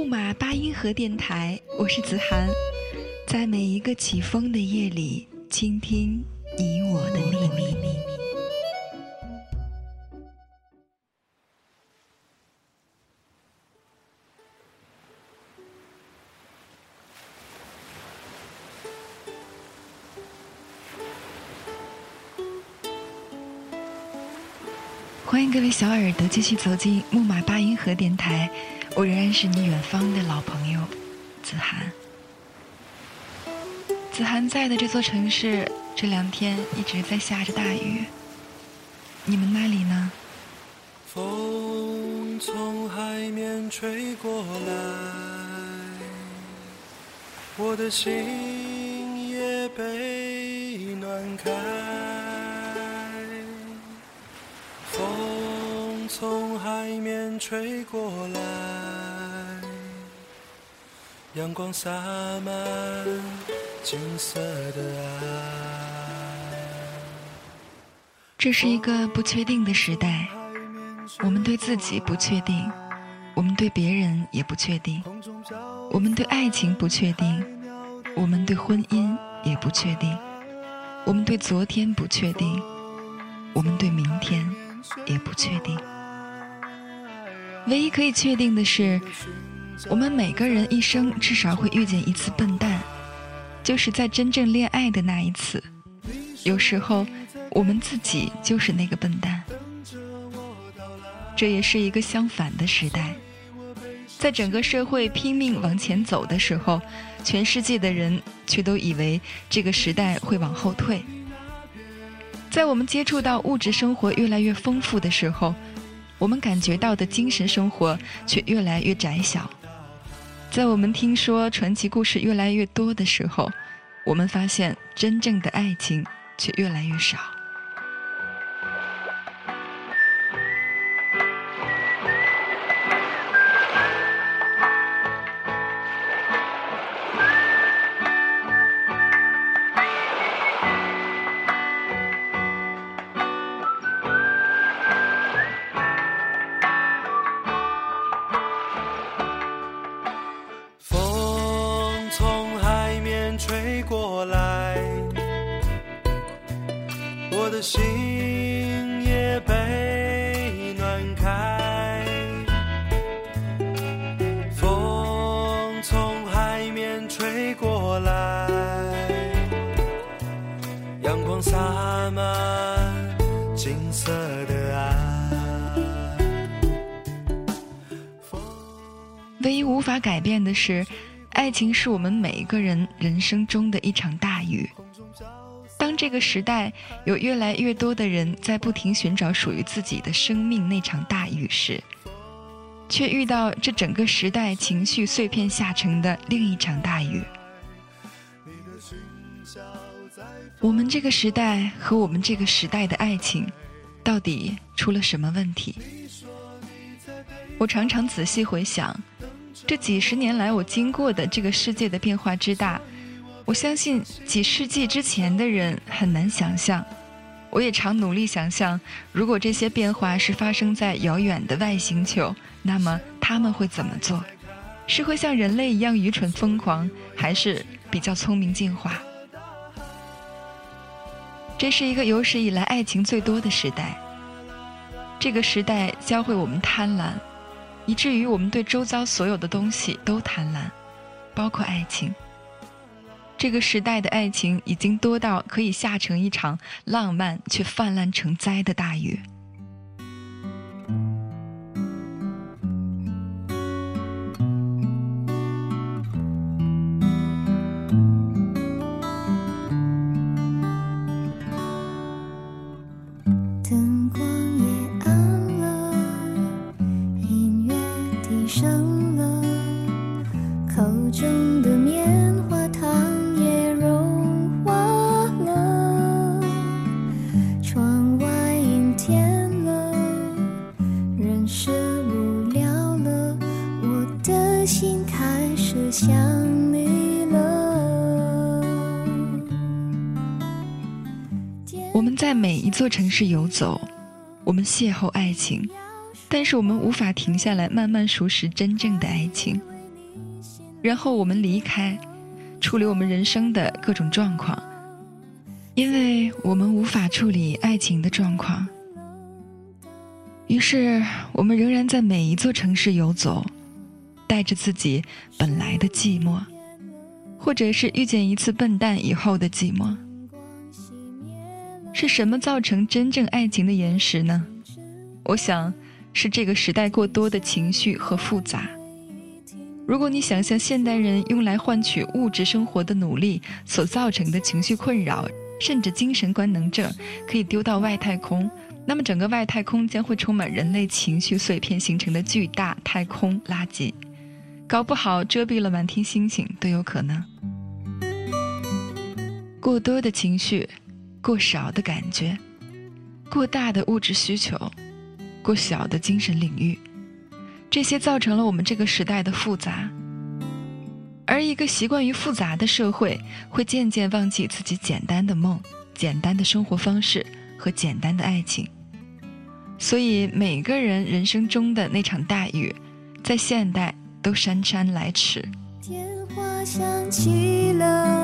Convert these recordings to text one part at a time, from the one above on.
木马八音盒电台，我是子涵，在每一个起风的夜里，倾听你我的秘密。欢迎各位小耳朵继续走进木马八音盒电台。我仍然是你远方的老朋友，子涵。子涵在的这座城市，这两天一直在下着大雨。你们那里呢？风从海面吹过来，我的心也被暖开。从海面吹过来。阳光洒满金色的爱。这是一个不确定的时代，我们对自己不确定，我们对别人也不确定，我们对爱情不确定，我们对婚姻也不确定，我们对昨天不确定，我们对明天也不确定。唯一可以确定的是。我们每个人一生至少会遇见一次笨蛋，就是在真正恋爱的那一次。有时候，我们自己就是那个笨蛋。这也是一个相反的时代，在整个社会拼命往前走的时候，全世界的人却都以为这个时代会往后退。在我们接触到物质生活越来越丰富的时候，我们感觉到的精神生活却越来越窄小。在我们听说传奇故事越来越多的时候，我们发现真正的爱情却越来越少。心也被暖开，风从海面吹过来，阳光洒满金色的爱。唯一无法改变的是，爱情是我们每一个人人生中的一场大雨。这个时代有越来越多的人在不停寻找属于自己的生命那场大雨时，却遇到这整个时代情绪碎片下成的另一场大雨。我们这个时代和我们这个时代的爱情，到底出了什么问题？我常常仔细回想，这几十年来我经过的这个世界的变化之大。我相信几世纪之前的人很难想象，我也常努力想象，如果这些变化是发生在遥远的外星球，那么他们会怎么做？是会像人类一样愚蠢疯狂，还是比较聪明进化？这是一个有史以来爱情最多的时代。这个时代教会我们贪婪，以至于我们对周遭所有的东西都贪婪，包括爱情。这个时代的爱情已经多到可以下成一场浪漫却泛滥成灾的大雨。灯光也暗了音乐低声我们在每一座城市游走，我们邂逅爱情，但是我们无法停下来慢慢熟识真正的爱情。然后我们离开，处理我们人生的各种状况，因为我们无法处理爱情的状况。于是，我们仍然在每一座城市游走，带着自己本来的寂寞，或者是遇见一次笨蛋以后的寂寞。是什么造成真正爱情的延时呢？我想，是这个时代过多的情绪和复杂。如果你想象现代人用来换取物质生活的努力所造成的情绪困扰，甚至精神官能症，可以丢到外太空。那么，整个外太空将会充满人类情绪碎片形成的巨大太空垃圾，搞不好遮蔽了满天星星都有可能。过多的情绪，过少的感觉，过大的物质需求，过小的精神领域，这些造成了我们这个时代的复杂。而一个习惯于复杂的社会，会渐渐忘记自己简单的梦、简单的生活方式和简单的爱情。所以，每个人人生中的那场大雨，在现代都姗姗来迟。电话响起了，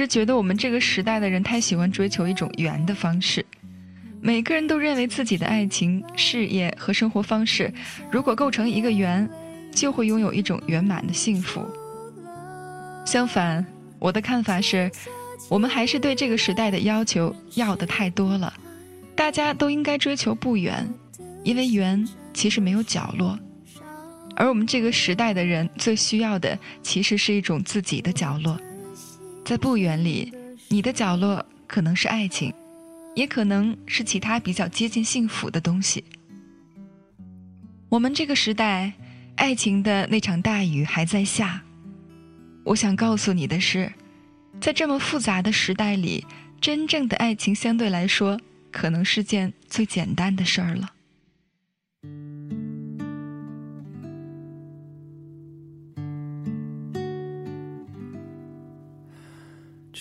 是觉得我们这个时代的人太喜欢追求一种圆的方式，每个人都认为自己的爱情、事业和生活方式，如果构成一个圆，就会拥有一种圆满的幸福。相反，我的看法是，我们还是对这个时代的要求要的太多了。大家都应该追求不圆，因为圆其实没有角落。而我们这个时代的人最需要的，其实是一种自己的角落。在不远里，你的角落可能是爱情，也可能是其他比较接近幸福的东西。我们这个时代，爱情的那场大雨还在下。我想告诉你的是，在这么复杂的时代里，真正的爱情相对来说，可能是件最简单的事儿了。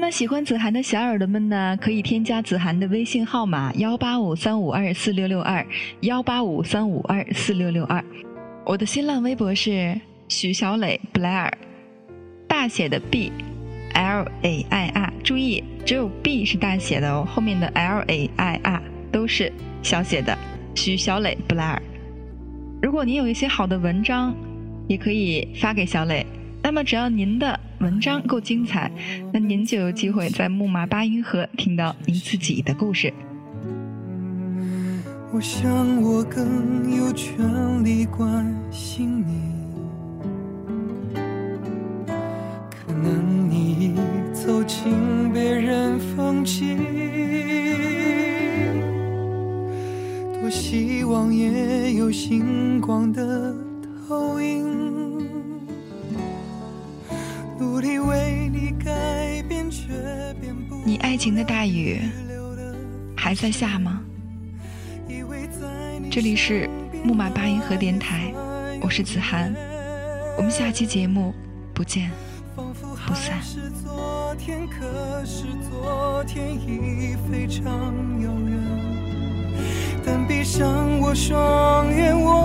那么喜欢子涵的小耳朵们呢，可以添加子涵的微信号码幺八五三五二四六六二幺八五三五二四六六二。我的新浪微博是许小磊布莱尔，大写的 B L A I R，注意只有 B 是大写的哦，后面的 L A I R 都是小写的。许小磊布莱尔，如果你有一些好的文章，也可以发给小磊。那么只要您的文章够精彩，那您就有机会在木马八音盒听到您自己的故事。我想我更有权利关心你，可能你已走进别人风景，多希望也有星光的爱情的大雨还在下吗？这里是木马八音盒电台，我是子涵，我们下期节目不见不散。是昨天，可是昨天已非常遥远。但闭上我双眼，我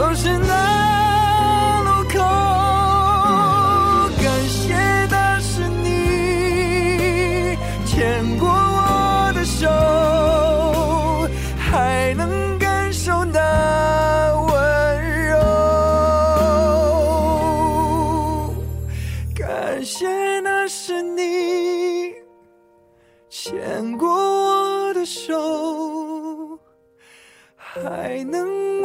总是那路口，感谢的是你牵过我的手，还能感受那温柔。感谢那是你牵过我的手。还能